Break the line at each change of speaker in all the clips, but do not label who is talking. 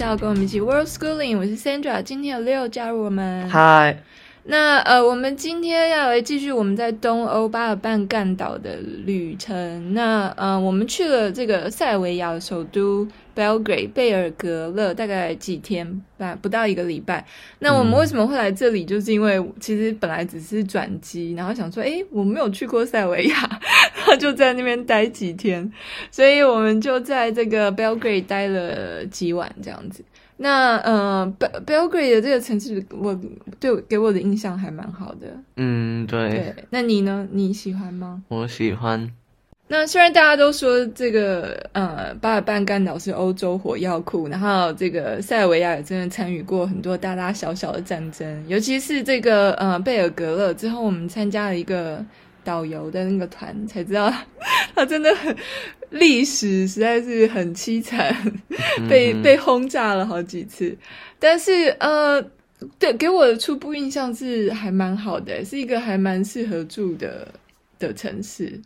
校，跟我们一起 World Schooling。我是 Sandra，今天有 Leo 加入我们。
嗨。
那呃，我们今天要来继续我们在东欧巴尔干半岛的旅程。那呃，我们去了这个塞尔维亚的首都 Belgrade 贝尔格勒，大概几天吧，不到一个礼拜。那我们为什么会来这里？就是因为其实本来只是转机，然后想说，诶，我没有去过塞尔维亚，然后就在那边待几天，所以我们就在这个 Belgrade 待了几晚，这样子。那呃，Belgrade 的这个城市，我对给我的印象还蛮好的。
嗯，对。
对，那你呢？你喜欢吗？
我喜欢。
那虽然大家都说这个呃巴尔干半岛是欧洲火药库，然后这个塞尔维亚也真的参与过很多大大小小的战争，尤其是这个呃贝尔格勒之后，我们参加了一个导游的那个团，才知道 他真的很。历史实在是很凄惨，被被轰炸了好几次。但是呃，对，给我的初步印象是还蛮好的，是一个还蛮适合住的的城市。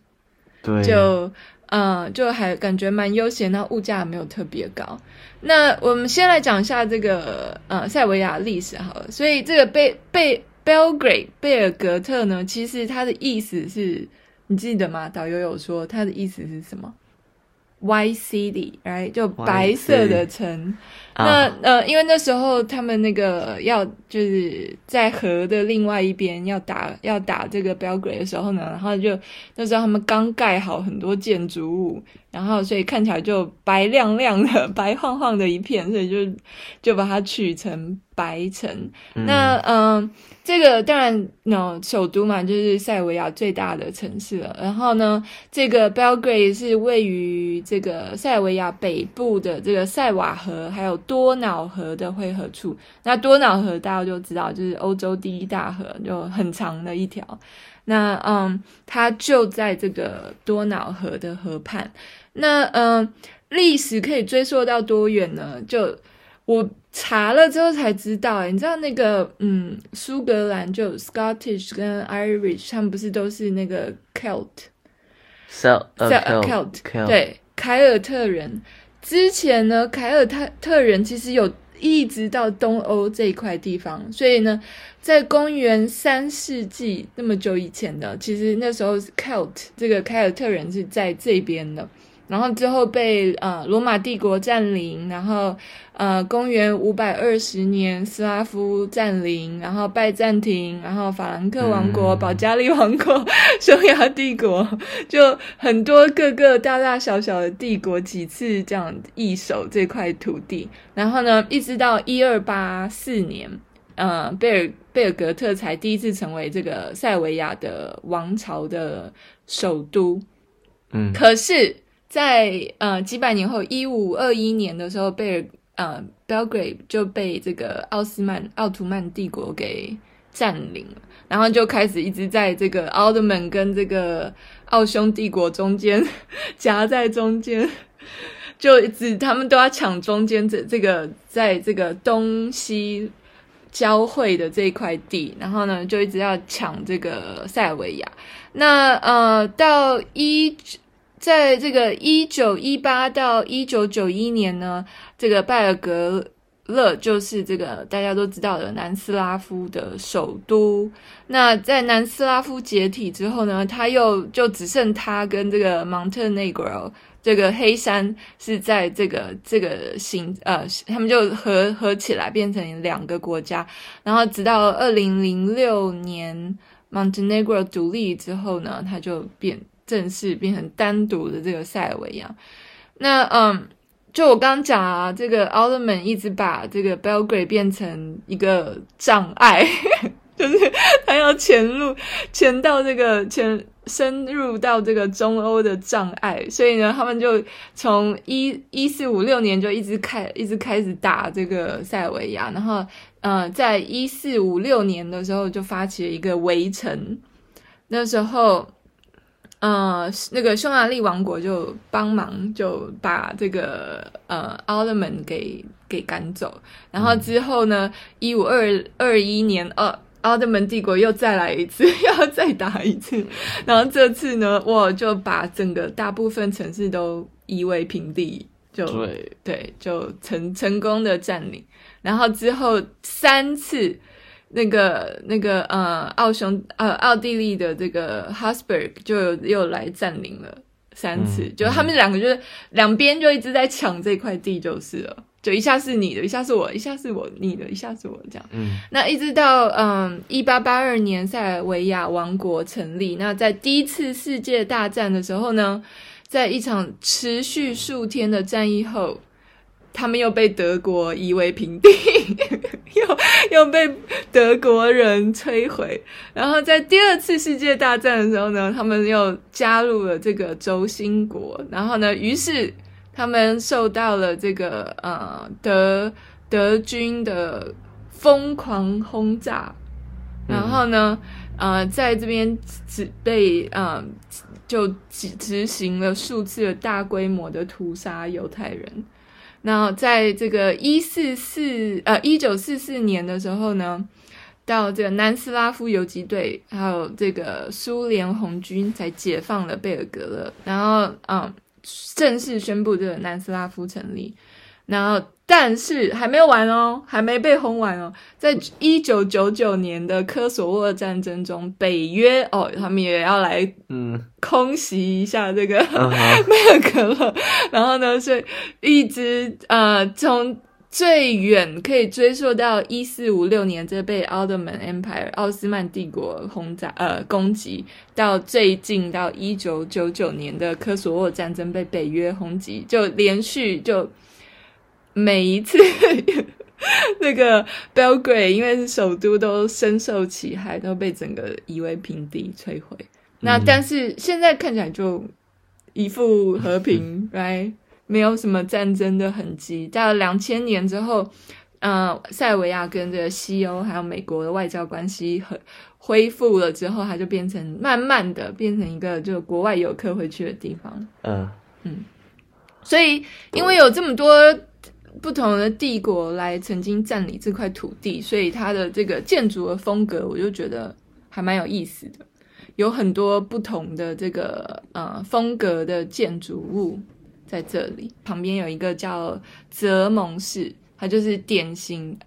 对，
就呃，就还感觉蛮悠闲，那物价没有特别高。那我们先来讲一下这个呃塞维亚历史好了。所以这个贝贝 Belgrade 贝尔格特呢，其实它的意思是你记得吗？导游有说它的意思是什么？White City，right？就白色的城。那呃，因为那时候他们那个要就是在河的另外一边要打要打这个 Belgrade 的时候呢，然后就那时候他们刚盖好很多建筑物，然后所以看起来就白亮亮的、白晃晃的一片，所以就就把它取成白城。嗯、那嗯、呃，这个当然呢，首都嘛，就是塞尔维亚最大的城市了。然后呢，这个 Belgrade 是位于这个塞尔维亚北部的这个塞瓦河，还有。多瑙河的汇合处，那多瑙河大家就知道，就是欧洲第一大河，就很长的一条。那嗯，它就在这个多瑙河的河畔。那嗯，历史可以追溯到多远呢？就我查了之后才知道，欸，你知道那个嗯，苏格兰就 Scottish 跟 Irish，他们不是都是那个 Celt，Celt，Celt，对，凯尔特人。之前呢，凯尔特特人其实有一直到东欧这一块地方，所以呢，在公元三世纪那么久以前的，其实那时候 Celt 这个凯尔特人是在这边的。然后之后被呃罗马帝国占领，然后呃公元五百二十年斯拉夫占领，然后拜占庭，然后法兰克王国、嗯、保加利王国、匈牙帝国，就很多各个大大小小的帝国几次这样易手这块土地，然后呢，一直到一二八四年，呃贝尔贝尔格特才第一次成为这个塞维亚的王朝的首都。嗯，可是。在呃几百年后，一五二一年的时候，贝尔呃 Belgrade 就被这个奥斯曼奥图曼帝国给占领了，然后就开始一直在这个奥特曼跟这个奥匈帝国中间夹在中间，就一直他们都要抢中间这这个在这个东西交汇的这一块地，然后呢就一直要抢这个塞尔维亚。那呃到一。在这个一九一八到一九九一年呢，这个拜尔格勒就是这个大家都知道的南斯拉夫的首都。那在南斯拉夫解体之后呢，他又就只剩他跟这个 Montenegro 这个黑山是在这个这个形呃，他们就合合起来变成两个国家。然后直到二零零六年 Montenegro 独立之后呢，他就变。正式变成单独的这个塞尔维亚，那嗯，就我刚刚讲啊，这个奥特曼一直把这个 Belgrade 变成一个障碍，就是他要潜入潜到这个潜深入到这个中欧的障碍，所以呢，他们就从一一四五六年就一直开一直开始打这个塞尔维亚，然后呃，在一四五六年的时候就发起了一个围城，那时候。呃，那个匈牙利王国就帮忙，就把这个呃奥特曼给给赶走。然后之后呢，一五二二一年，呃，奥特曼帝国又再来一次，要再打一次。然后这次呢，我就把整个大部分城市都夷为平地，就对对，就成成功的占领。然后之后三次，那个那个呃，奥匈呃，奥地利的这个 Habsburg 就又来占领了三次，嗯、就他们两个就是、嗯、两边就一直在抢这块地就是了。就一下是你的，一下是我，一下是我你的，一下是我这样。嗯，那一直到嗯一八八二年塞尔维亚王国成立。那在第一次世界大战的时候呢，在一场持续数天的战役后，他们又被德国夷为平地，又又被德国人摧毁。然后在第二次世界大战的时候呢，他们又加入了这个轴心国。然后呢，于是。他们受到了这个呃德德军的疯狂轰炸，然后呢，呃，在这边只被呃就执执行了数次的大规模的屠杀犹太人。那在这个一四四呃一九四四年的时候呢，到这个南斯拉夫游击队还有这个苏联红军才解放了贝尔格勒。然后嗯。正式宣布这个南斯拉夫成立，然后但是还没有完哦，还没被轰完哦。在一九九九年的科索沃战争中，北约哦，他们也要来嗯空袭一下这个贝尔格勒，然后呢，所以一直呃从。最远可以追溯到一四五六年，这被奥特曼 Empire 奥斯曼帝国轰炸呃攻击，到最近到一九九九年的科索沃战争被北约轰击，就连续就每一次 那个 Belgrade 因为是首都都深受其害，都被整个夷为平地摧毁。嗯、那但是现在看起来就一副和平来。right? 没有什么战争的痕迹。到了两千年之后，呃，塞尔维亚跟这个西欧还有美国的外交关系很恢复了之后，它就变成慢慢的变成一个就国外游客会去的地方。嗯嗯，所以因为有这么多不同的帝国来曾经占领这块土地，所以它的这个建筑的风格，我就觉得还蛮有意思的，有很多不同的这个呃风格的建筑物。在这里旁边有一个叫泽蒙市，它就是典型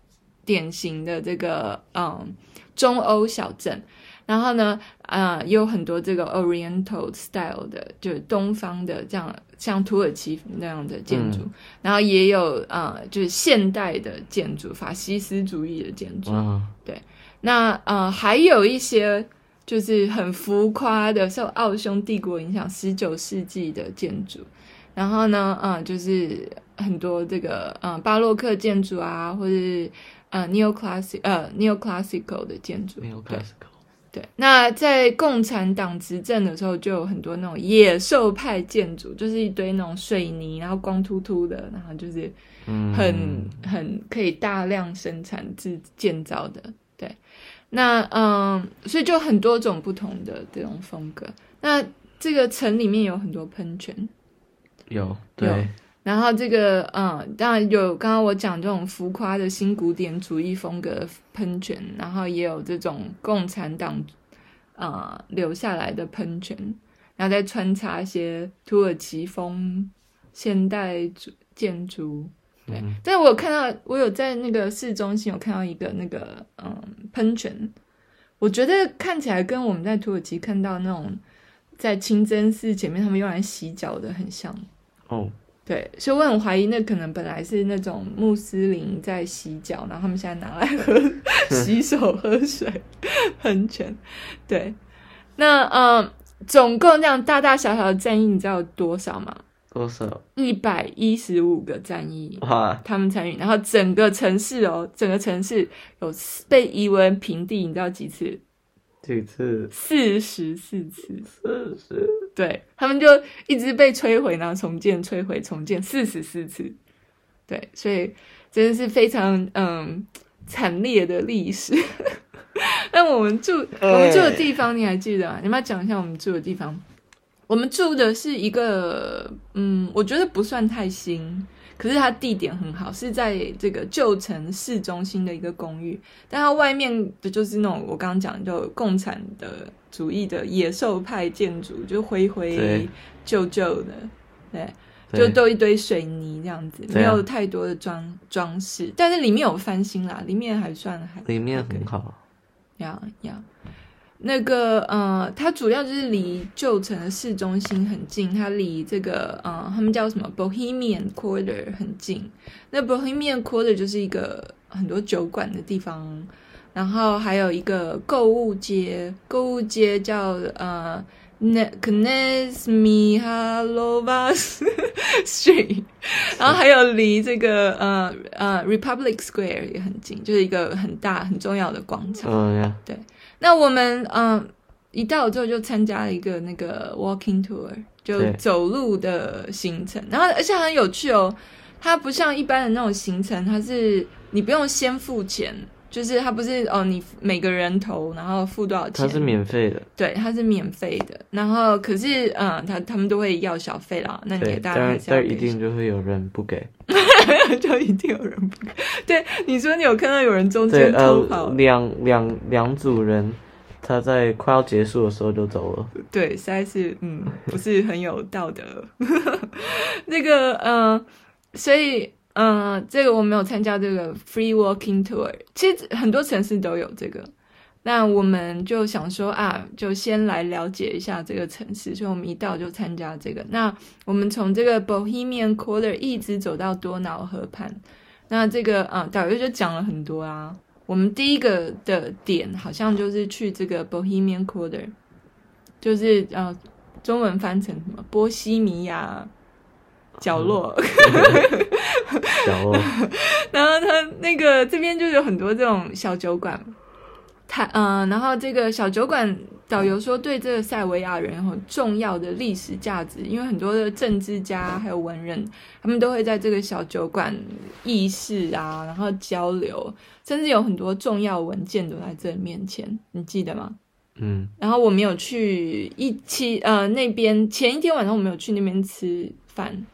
典型的这个嗯中欧小镇。然后呢，啊、嗯，也有很多这个 Oriental style 的，就是东方的这样像土耳其那样的建筑。嗯、然后也有啊、嗯，就是现代的建筑，法西斯主义的建筑。嗯、对，那啊、嗯，还有一些就是很浮夸的，受奥匈帝国影响，十九世纪的建筑。然后呢，嗯，就是很多这个嗯巴洛克建筑啊，或者是呃 Neoclassic 呃 Neoclassical 的建筑。Neoclassical。对，那在共产党执政的时候，就有很多那种野兽派建筑，就是一堆那种水泥，然后光秃秃的，然后就是很、嗯、很可以大量生产制建造的。对，那嗯，所以就很多种不同的这种风格。那这个城里面有很多喷泉。
有对有，
然后这个嗯，当然有刚刚我讲这种浮夸的新古典主义风格的喷泉，然后也有这种共产党啊、嗯、留下来的喷泉，然后再穿插一些土耳其风现代建筑。对，嗯、但是我有看到，我有在那个市中心有看到一个那个嗯喷泉，我觉得看起来跟我们在土耳其看到那种在清真寺前面他们用来洗脚的很像。哦，oh. 对，所以我很怀疑，那可能本来是那种穆斯林在洗脚，然后他们现在拿来喝洗手喝水喷泉。对，那嗯，总共这样大大小小的战役，你知道有多少吗？
多少？
一百一十五个战役，
哇！
他们参与，然后整个城市哦，整个城市有被夷为平地，你知道几次？
几次？
四十四次。
四十。
对，他们就一直被摧毁，然后重建，摧毁，重建，四十四次。对，所以真的是非常嗯惨烈的历史。那我们住我们住的地方，你还记得吗？你们要讲一下我们住的地方。我们住的是一个嗯，我觉得不算太新。可是它地点很好，是在这个旧城市中心的一个公寓，但它外面的就是那种我刚刚讲的就共产的主义的野兽派建筑，就灰灰旧旧的，对，就都一堆水泥这样子，没有太多的装装饰，但是里面有翻新啦，里面还算还
里面很好。
呀呀，那个呃，它主要就是离旧城的市中心很近，它离这个呃，他们叫什么 Bohemian Quarter 很近。那 Bohemian Quarter 就是一个很多酒馆的地方，然后还有一个购物街，购物街叫呃。那 Knez Mihalovas Street，然后还有离这个呃呃 Republic Square 也很近，就是一个很大很重要的
广场。
对。那我们嗯、呃、一到之后就参加了一个那个 Walking Tour，就走路的行程，然后而且很有趣哦，它不像一般的那种行程，它是你不用先付钱。就是它不是哦，你每个人投，然后付多少钱？
它是免费的。
对，它是免费的。然后可是，嗯，他他们都会要小费啦。那你大概
但一定就会有人不给，
就一定有人不给。对，你说你有看到有人中间偷跑？
两两两组人，他在快要结束的时候就走了。
对，实在是嗯，不是很有道德。那个嗯，所以。嗯，这个我没有参加这个 free walking tour。其实很多城市都有这个，那我们就想说啊，就先来了解一下这个城市，所以我们一到就参加这个。那我们从这个 Bohemian Quarter 一直走到多瑙河畔，那这个啊导游就讲了很多啊。我们第一个的点好像就是去这个 Bohemian Quarter，就是呃、啊、中文翻成什么波西米亚。角落，
角落，
然后他那个这边就有很多这种小酒馆，他嗯、呃，然后这个小酒馆导游说，对这个塞维亚人很重要的历史价值，因为很多的政治家还有文人，他们都会在这个小酒馆议事啊，然后交流，甚至有很多重要文件都在这面前，你记得吗？
嗯，
然后我没有去一期呃那边前一天晚上我没有去那边吃饭。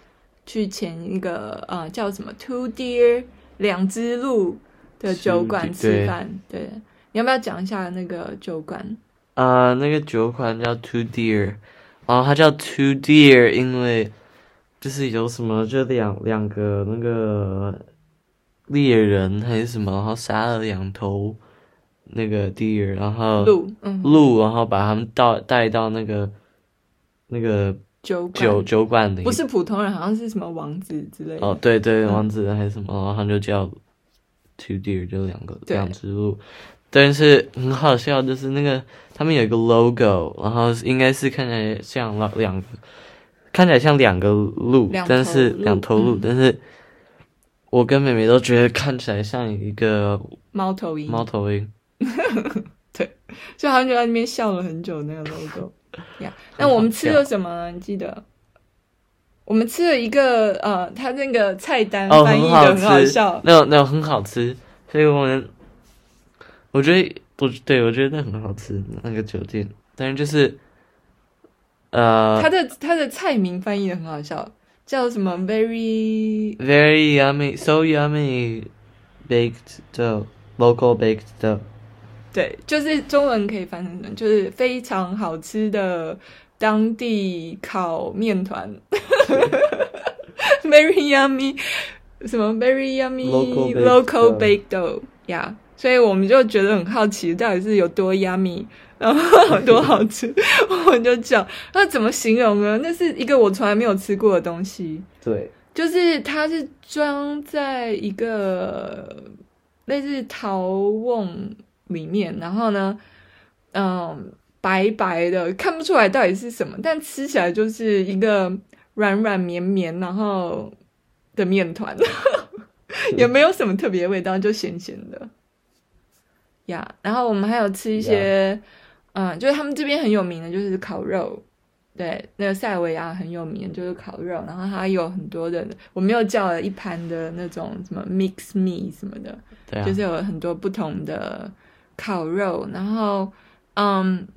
去前一个呃叫什么 Two Deer 两只鹿的酒馆吃饭，对，你要不要讲一下那个酒馆？
啊、呃，那个酒馆叫 Two Deer，然后它叫 Two Deer，因为就是有什么就两两个那个猎人还是什么，然后杀了两头那个 deer，然后
鹿，嗯，
鹿，然后把他们到带到那个那个。
酒
酒酒馆里
不是普通人，好像是什么王子之类的。
哦，对对，王子还是什么，嗯、然后他就叫 two deer，就两个两只鹿。但是很好笑，就是那个他们有一个 logo，然后应该是看起来像两两个，看起来像两个鹿，但是两头鹿，嗯、但是我跟妹妹都觉得看起来像一个
猫头鹰。
猫头鹰。
对，就好像就在那边笑了很久那个 logo。呀，那我们吃了什么呢？你记得？我们吃了一个呃，他那个菜单翻译的很好笑，
那种那种很好吃，所以我们我觉得不对，我觉得那很好吃那个酒店，但是就是呃，
他的他的菜名翻译的很好笑，叫什么？Very
very yummy, so yummy baked dough, local baked dough.
对，就是中文可以翻成什么，就是非常好吃的当地烤面团，very yummy，什么？Very yummy local baked dough，呀，所以我们就觉得很好奇，到底是有多 yummy，然后多好吃，我们就讲，那怎么形容呢？那是一个我从来没有吃过的东西，
对，
就是它是装在一个类似陶瓮。里面，然后呢，嗯，白白的，看不出来到底是什么，但吃起来就是一个软软绵绵，然后的面团，也没有什么特别味道，就咸咸的。呀、yeah，然后我们还有吃一些，嗯，就是他们这边很有名的，就是烤肉。对，那个塞维亚很有名，就是烤肉，然后它有很多的，我们又叫了一盘的那种什么 mix meat 什么的，对啊，就是有很多不同的。烤肉，然后，嗯，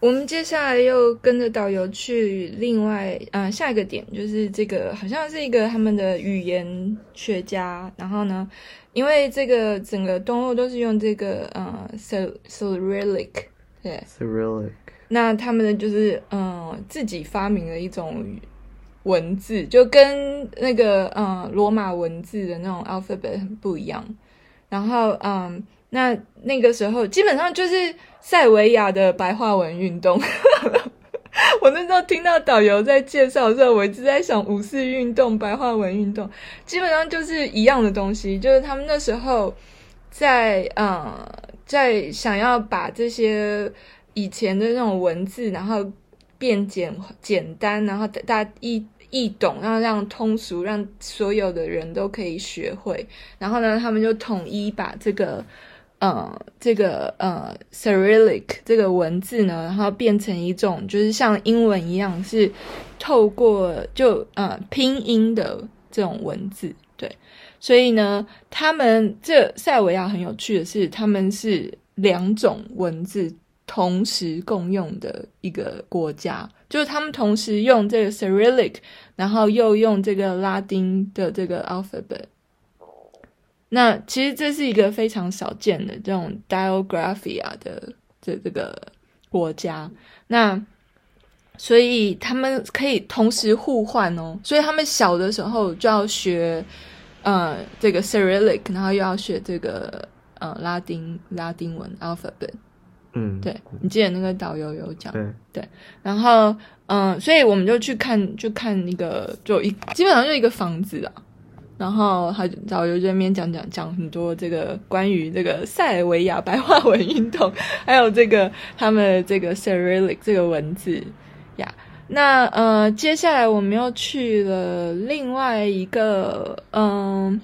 我们接下来又跟着导游去另外，嗯，下一个点就是这个，好像是一个他们的语言学家。然后呢，因为这个整个东欧都是用这个，呃，Cyrillic，对，Cyrillic。那他们的就是，嗯，自己发明了一种文字，就跟那个嗯罗马文字的那种 alphabet 很不一样。然后嗯，那那个时候基本上就是塞维亚的白话文运动。我那时候听到导游在介绍的时候，我一直在想五四运动、白话文运动，基本上就是一样的东西，就是他们那时候在嗯，在想要把这些以前的那种文字，然后变简简单，然后大家易易懂，然后让通俗，让所有的人都可以学会。然后呢，他们就统一把这个。呃，这个呃，Cyrillic 这个文字呢，然后变成一种就是像英文一样，是透过就呃拼音的这种文字，对。所以呢，他们这塞维亚很有趣的是，他们是两种文字同时共用的一个国家，就是他们同时用这个 Cyrillic，然后又用这个拉丁的这个 alphabet。那其实这是一个非常少见的这种 diagraphia 的这这个国家，那所以他们可以同时互换哦，所以他们小的时候就要学呃这个 Cyrillic，然后又要学这个呃拉丁拉丁文 alphabet，
嗯，
对，你记得那个导游有讲，
对
对，然后嗯、呃，所以我们就去看就看那个就一基本上就一个房子啊。然后他就导游这边讲讲讲很多这个关于这个塞尔维亚白话文运动，还有这个 他们这个 Cyrillic 这个文字呀。那呃，接下来我们又去了另外一个嗯、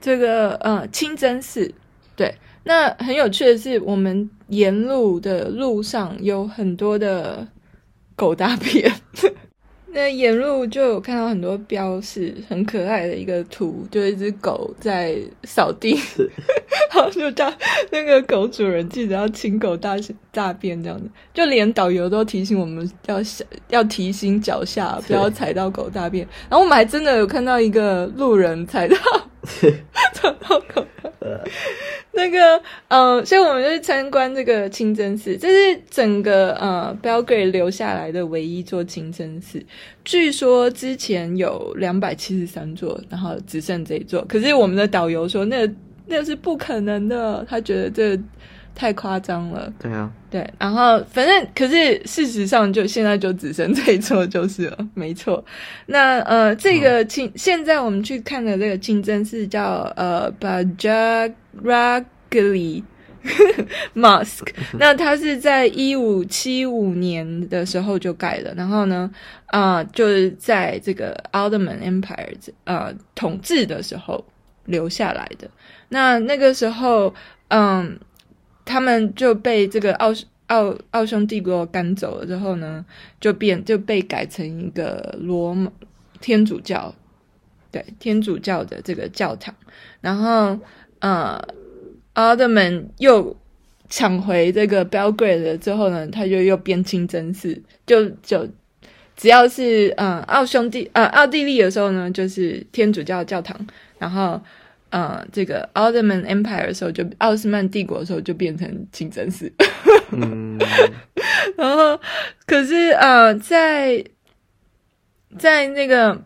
这个呃清真寺。对，那很有趣的是，我们沿路的路上有很多的狗大便。那沿路就有看到很多标示，很可爱的一个图，就一只狗在扫地，然后就叫那个狗主人记得要清狗大大便这样子，就连导游都提醒我们要小要提醒脚下不要踩到狗大便，然后我们还真的有看到一个路人踩到踩到狗。那个，呃，所以我们就去参观这个清真寺，这是整个呃 Belgrade 留下来的唯一座清真寺。据说之前有两百七十三座，然后只剩这一座。可是我们的导游说，那那是不可能的，他觉得这太夸张了。
对啊，
对，然后反正可是事实上就现在就只剩这一座就是了，没错。那呃，这个清、嗯、现在我们去看的这个清真寺叫呃 Bajrak Ragli Mosque，那它是在一五七五年的时候就盖了，然后呢，啊、呃，就是在这个 Ottoman Empire 呃统治的时候留下来的。那那个时候，嗯，他们就被这个奥奥奥匈帝国赶走了之后呢，就变就被改成一个罗马天主教，对天主教的这个教堂，然后。呃，奥特曼又抢回这个 Belgrade 了之后呢，他就又变清真寺，就就只要是呃奥匈帝呃奥地利的时候呢，就是天主教教堂，然后呃这个 Ottoman Empire 的时候就奥斯曼帝国的时候就变成清真寺，然后可是呃在在那个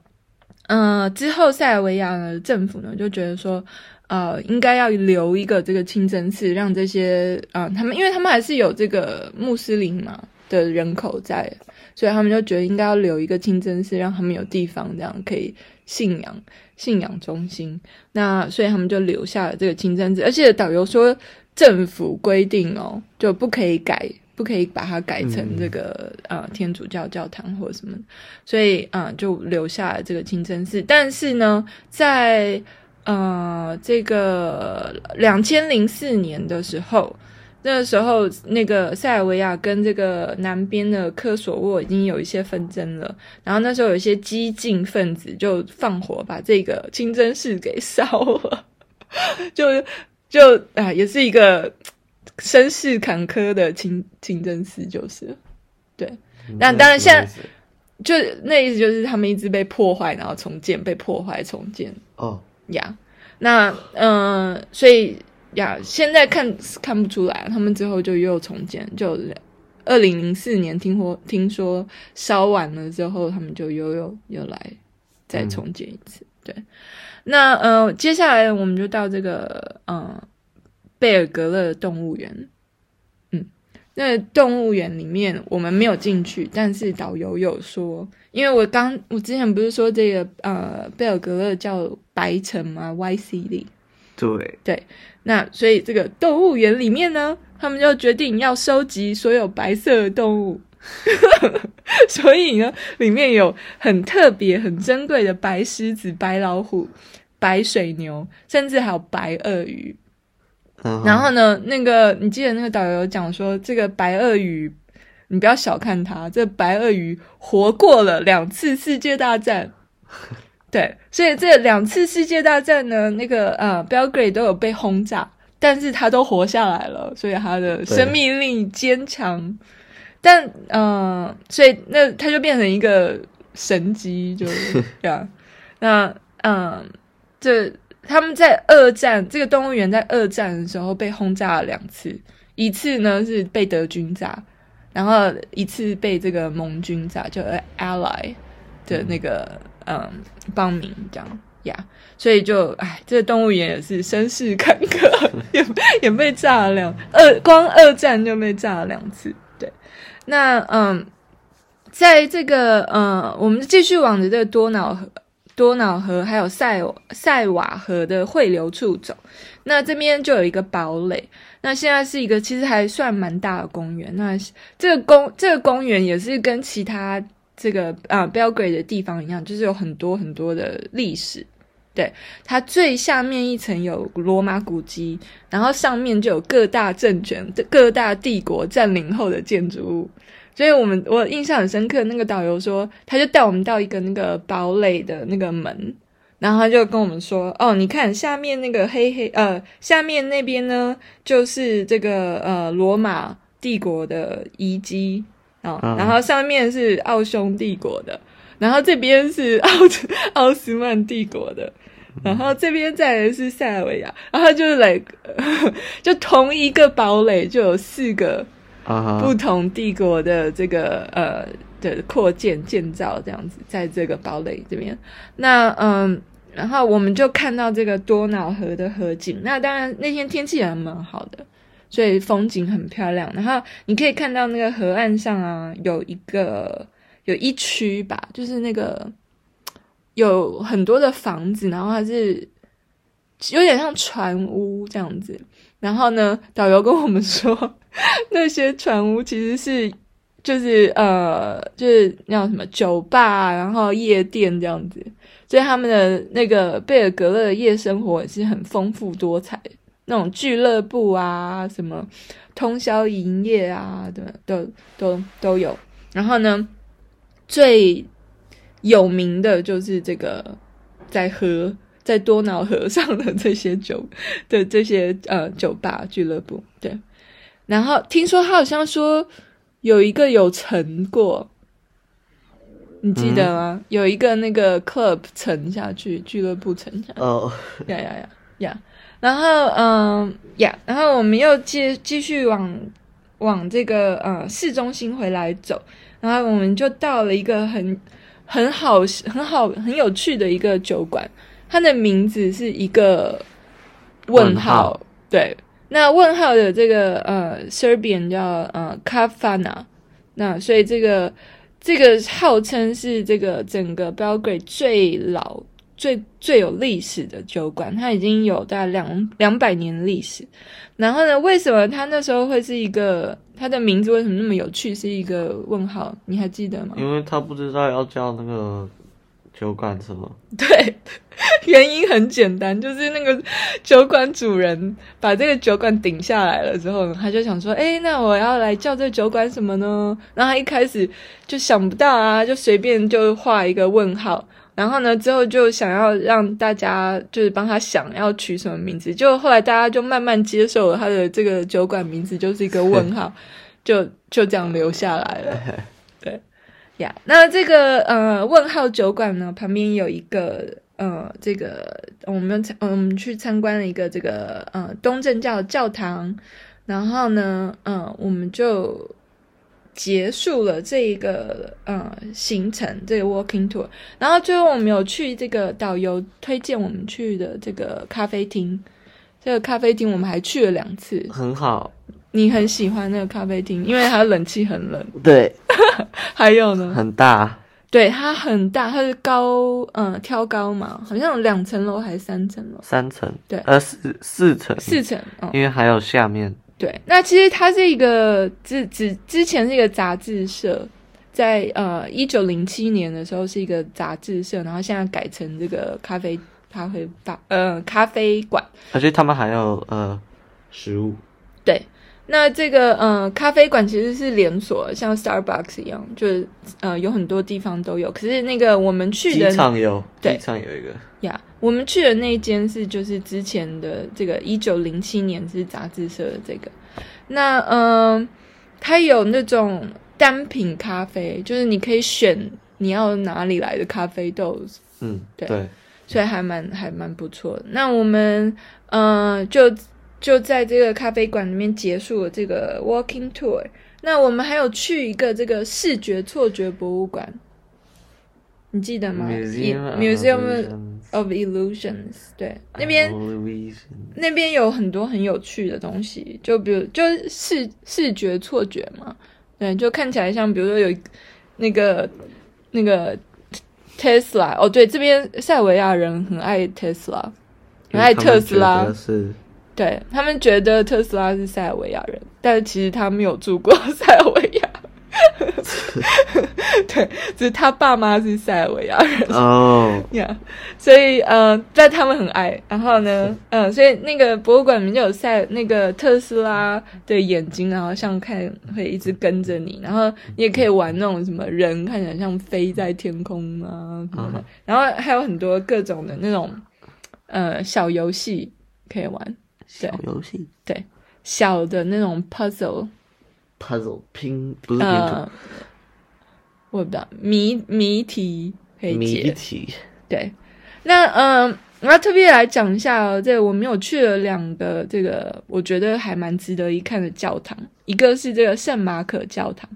呃之后塞尔维亚的政府呢就觉得说。呃，应该要留一个这个清真寺，让这些啊、呃，他们因为他们还是有这个穆斯林嘛的人口在，所以他们就觉得应该要留一个清真寺，让他们有地方这样可以信仰信仰中心。那所以他们就留下了这个清真寺，而且导游说政府规定哦，就不可以改，不可以把它改成这个、嗯、呃天主教教堂或者什么，所以啊、呃、就留下了这个清真寺。但是呢，在呃，这个两千零四年的时候，那个时候那个塞尔维亚跟这个南边的科索沃已经有一些纷争了，然后那时候有一些激进分子就放火把这个清真寺给烧了，就就啊，也是一个身世坎坷的清清真寺，就是对。那当然现在就那意思就是他们一直被破坏，然后重建，被破坏重建。
哦。
呀那嗯、呃，所以呀，现在看看不出来，他们之后就又重建，就二零零四年听说听说烧完了之后，他们就又又又来再重建一次。嗯、对，那呃，接下来我们就到这个呃贝尔格勒动物园。嗯，那动物园里面我们没有进去，但是导游有说，因为我刚我之前不是说这个呃贝尔格勒叫白城吗 City。
对
对，那所以这个动物园里面呢，他们就决定要收集所有白色的动物，所以呢，里面有很特别、很珍贵的白狮子、白老虎、白水牛，甚至还有白鳄鱼。嗯、然后呢，那个你记得那个导游讲说，这个白鳄鱼，你不要小看它，这个白鳄鱼活过了两次世界大战。对，所以这两次世界大战呢，那个呃，Belgrade 都有被轰炸，但是他都活下来了，所以他的生命力坚强。但嗯、呃，所以那他就变成一个神机，就是这样。那嗯，这他们在二战，这个动物园在二战的时候被轰炸了两次，一次呢是被德军炸，然后一次被这个盟军炸，就 Ally 的那个。嗯嗯，邦民这样呀所以就哎，这个动物园也是身世坎坷，也也被炸了两二，光二战就被炸了两次。对，那嗯，在这个嗯，我们继续往着这个多瑙河、多瑙河还有塞塞瓦河的汇流处走。那这边就有一个堡垒，那现在是一个其实还算蛮大的公园。那这个公这个公园也是跟其他。这个啊，Belgrade 的地方一样，就是有很多很多的历史。对，它最下面一层有罗马古迹，然后上面就有各大政权、各大帝国占领后的建筑物。所以我们我印象很深刻，那个导游说，他就带我们到一个那个堡垒的那个门，然后他就跟我们说：“哦，你看下面那个黑黑呃，下面那边呢，就是这个呃罗马帝国的遗迹。”哦，然后上面是奥匈帝国的，然后这边是奥奥斯曼帝国的，然后这边再来是塞尔维亚，然后就是来，就同一个堡垒就有四个不同帝国的这个呃的扩建建造这样子，在这个堡垒这边，那嗯，然后我们就看到这个多瑙河的河景，那当然那天天气也蛮好的。所以风景很漂亮，然后你可以看到那个河岸上啊，有一个有一区吧，就是那个有很多的房子，然后它是有点像船屋这样子。然后呢，导游跟我们说，那些船屋其实是就是呃，就是那种什么酒吧，然后夜店这样子。所以他们的那个贝尔格勒的夜生活也是很丰富多彩。那种俱乐部啊，什么通宵营业啊，对，都都都有。然后呢，最有名的就是这个在河在多瑙河上的这些酒的这些呃酒吧俱乐部。对，然后听说他好像说有一个有沉过，你记得吗？嗯、有一个那个 club 沉下去，俱乐部沉下去。哦，呀呀呀呀！然后，嗯呀，然后我们又继继续往往这个呃市中心回来走，然后我们就到了一个很很好很好很有趣的一个酒馆，它的名字是一个问号，问号。对，那问号的这个呃 Serbian 叫呃 Kafana，那所以这个这个号称是这个整个 Belgrade 最老。最最有历史的酒馆，它已经有大概两两百年的历史。然后呢，为什么它那时候会是一个它的名字为什么那么有趣，是一个问号？你还记得吗？
因为他不知道要叫那个酒馆什么。
对，原因很简单，就是那个酒馆主人把这个酒馆顶下来了之后呢，他就想说：“哎，那我要来叫这个酒馆什么呢？”然后他一开始就想不到啊，就随便就画一个问号。然后呢，之后就想要让大家就是帮他想要取什么名字，就后来大家就慢慢接受了他的这个酒馆名字就是一个问号，就就这样留下来了。对呀，yeah, 那这个呃问号酒馆呢，旁边有一个呃这个我们参我们去参观了一个这个呃东正教教堂，然后呢，嗯、呃，我们就结束了这一个呃行程，这个 walking tour。然后最后我们有去这个导游推荐我们去的这个咖啡厅，这个咖啡厅我们还去了两次，
很好。
你很喜欢那个咖啡厅，因为它冷气很冷。
对，
还有呢？
很大。
对，它很大，它是高，嗯，挑高嘛，好像有两层楼还是三层楼？
三层。
对，
呃，四四层。
四层，哦，
因为还有下面。
对，那其实它是一个之之之前是一个杂志社，在呃一九零七年的时候是一个杂志社，然后现在改成这个咖啡咖啡吧，呃，咖啡馆。
而且他们还有呃食物。
对。那这个呃咖啡馆其实是连锁，像 Starbucks 一样，就是呃有很多地方都有。可是那个我们去的
机场有，
对，
机场有一个
呀。Yeah, 我们去的那一间是就是之前的这个一九零七年是杂志社的这个。那嗯、呃，它有那种单品咖啡，就是你可以选你要哪里来的咖啡豆。
嗯，
对，
对
所以还蛮还蛮不错的。那我们呃就。就在这个咖啡馆里面结束了这个 walking tour。那我们还有去一个这个视觉错觉博物馆，你记得吗？Museum, of Illusions。对，那边那边有很多很有趣的东西，就比如就是视视觉错觉嘛。对，就看起来像，比如说有那个那个 Tesla。哦，对，这边塞尔维亚人很爱 Tesla，很爱特斯拉。对，他们觉得特斯拉是塞尔维亚人，但是其实他没有住过 塞尔维亚。对，就是他爸妈是塞尔维亚人
哦。
呀，yeah, 所以呃，但他们很爱。然后呢，嗯、呃，所以那个博物馆里面就有塞那个特斯拉的眼睛，然后像看会一直跟着你。然后你也可以玩那种什么人看起来像飞在天空啊什么的。然后还有很多各种的那种呃小游戏可以玩。
小游戏，
对，小的那种 puzzle，puzzle
拼不是拼图，呃，
我不知道谜谜题可以解。
谜题，
对，那嗯、呃，我要特别来讲一下哦，这个我们有去了两个这个我觉得还蛮值得一看的教堂，一个是这个圣马可教堂，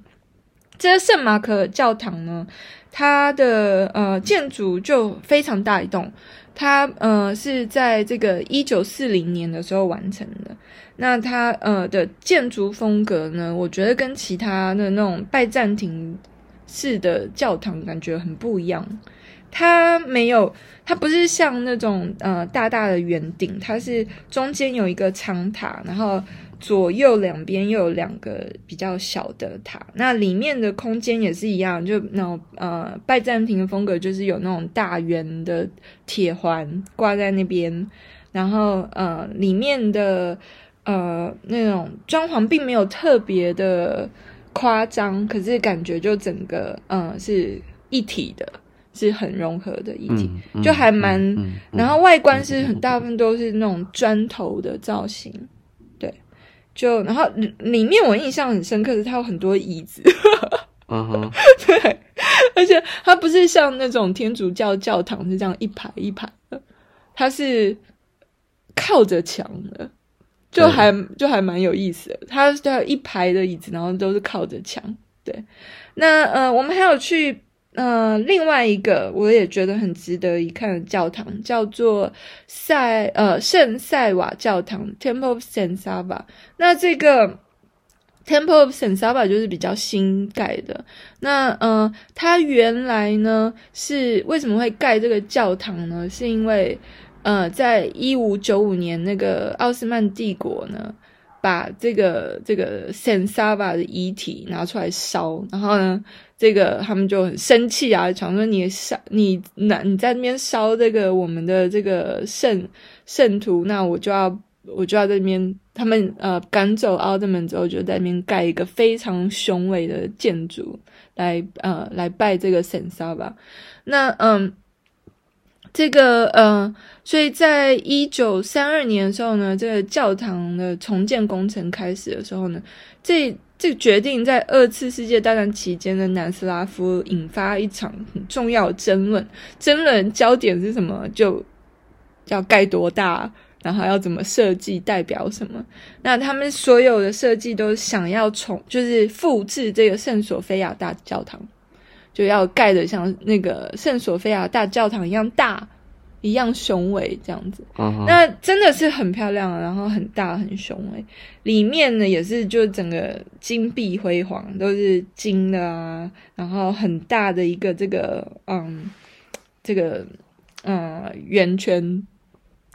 这个圣马可教堂呢，它的呃建筑就非常大一栋。它呃是在这个一九四零年的时候完成的。那它呃的建筑风格呢，我觉得跟其他的那种拜占庭式的教堂感觉很不一样。它没有，它不是像那种呃大大的圆顶，它是中间有一个长塔，然后。左右两边又有两个比较小的塔，那里面的空间也是一样，就那种呃拜占庭的风格，就是有那种大圆的铁环挂在那边，然后呃里面的呃那种装潢并没有特别的夸张，可是感觉就整个嗯、呃、是一体的，是很融合的一体，嗯、就还蛮，然后外观是很大部分都是那种砖头的造型。就然后里里面我印象很深刻的是它有很多椅子，
嗯哼，
对，而且它不是像那种天主教教堂是这样一排一排的，它是靠着墙的，就还对就还蛮有意思的。它它有一排的椅子，然后都是靠着墙。对，那呃，我们还有去。呃，另外一个我也觉得很值得一看的教堂叫做塞呃圣塞瓦教堂 （Temple of San Saba。那这个 Temple of San Saba 就是比较新盖的。那呃，它原来呢是为什么会盖这个教堂呢？是因为呃，在一五九五年那个奥斯曼帝国呢，把这个这个 Saint Sava 的遗体拿出来烧，然后呢。这个他们就很生气啊，想说你烧你那你在那边烧这个我们的这个圣圣徒，那我就要我就要在那边，他们呃赶走奥特曼之后，就在那边盖一个非常雄伟的建筑来呃来拜这个神烧吧。那嗯，这个呃，所以在一九三二年的时候呢，这个教堂的重建工程开始的时候呢，这。这个决定在二次世界大战期间的南斯拉夫引发一场很重要争论，争论焦点是什么？就要盖多大？然后要怎么设计，代表什么？那他们所有的设计都想要从，就是复制这个圣索菲亚大教堂，就要盖的像那个圣索菲亚大教堂一样大，一样雄伟这样子。Uh-huh. 那真的是很漂亮，然后很大很雄伟。里面呢也是就整个金碧辉煌，都是金的啊，然后很大的一个这个嗯，这个嗯圆圈。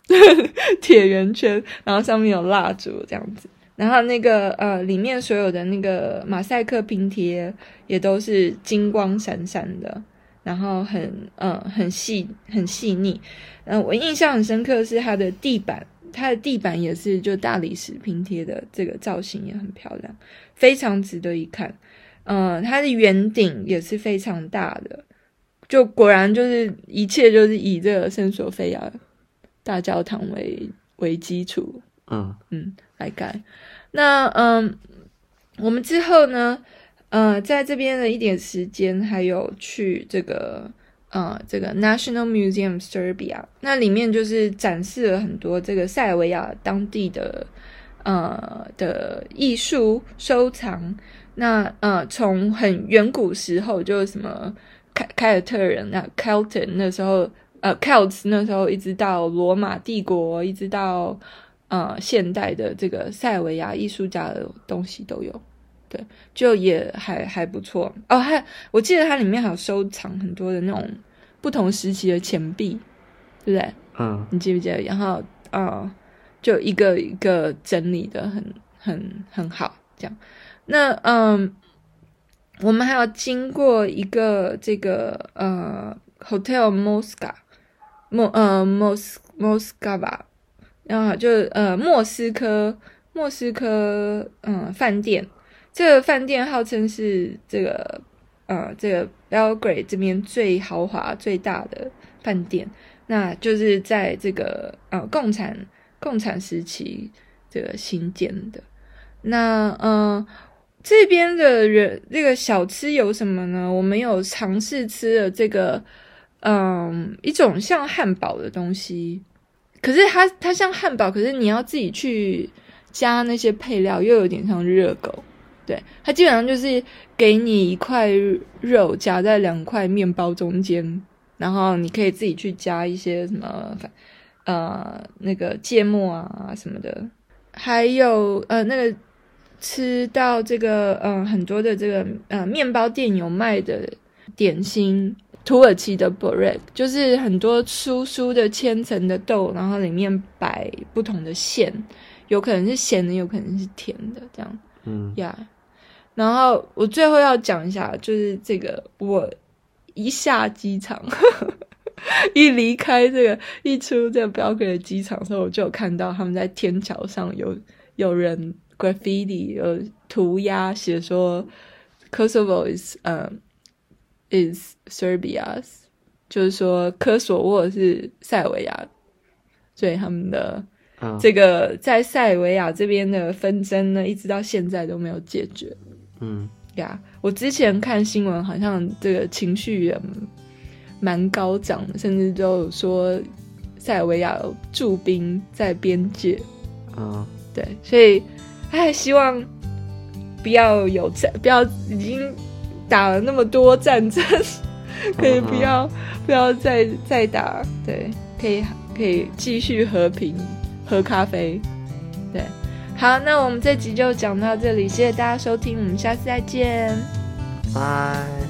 铁圆圈，然后上面有蜡烛这样子，然后那个呃，里面所有的那个马赛克拼贴也都是金光闪闪的，然后很嗯、呃、很细很细腻。嗯、呃，我印象很深刻是它的地板，它的地板也是就大理石拼贴的，这个造型也很漂亮，非常值得一看。嗯、呃，它的圆顶也是非常大的，就果然就是一切就是以这个圣索菲亚。大教堂为为基础，嗯嗯，来盖。那嗯，我们之后呢，呃，在这边的一点时间，还有去这个呃这个 National Museum Serbia，那里面就是展示了很多这个塞尔维亚当地的呃的艺术收藏。那呃，从很远古时候，就是什么凯凯尔特人那 Celtic 那时候。呃，Celts 那时候一直到罗马帝国，一直到呃现代的这个塞尔维亚艺术家的东西都有，对，就也还还不错哦。还我记得它里面还有收藏很多的那种不同时期的钱币，对不对？嗯，你记不记得？然后啊、呃，就一个一个整理的很很很好，这样。那嗯，我们还要经过一个这个呃 Hotel Mosca。莫呃 Mos Mosca 吧，然后就呃莫斯科莫斯科嗯饭店，这个饭店号称是这个呃这个 Belgrade 这边最豪华最大的饭店，那就是在这个呃共产共产时期这个新建的。那嗯、呃、这边的人这个小吃有什么呢？我们有尝试吃了这个。嗯，一种像汉堡的东西，可是它它像汉堡，可是你要自己去加那些配料，又有点像热狗。对，它基本上就是给你一块肉夹在两块面包中间，然后你可以自己去加一些什么，呃，那个芥末啊什么的，还有呃那个吃到这个嗯、呃、很多的这个呃面包店有卖的点心。土耳其的 börek 就是很多酥酥的千层的豆，然后里面摆不同的馅，有可能是咸的，有可能是甜的，这样。嗯呀。Yeah. 然后我最后要讲一下，就是这个我一下机场，一离开这个，一出这个 Belgrade 机场的时候，我就有看到他们在天桥上有有人 graffiti 有涂鸦，写说 Kosovo is 呃、um,。is Serbia，就是说科索沃是塞尔维亚，所以他们的这个在塞尔维亚这边的纷争呢，一直到现在都没有解决。嗯，呀，我之前看新闻，好像这个情绪也蛮高涨的，甚至就说塞尔维亚驻兵在边界。嗯，对，所以哎，希望不要有战，不要已经。打了那么多战争，可以不要、uh. 不要再再打，对，可以可以继续和平喝咖啡，对，好，那我们这集就讲到这里，谢谢大家收听，我们下次再见，拜。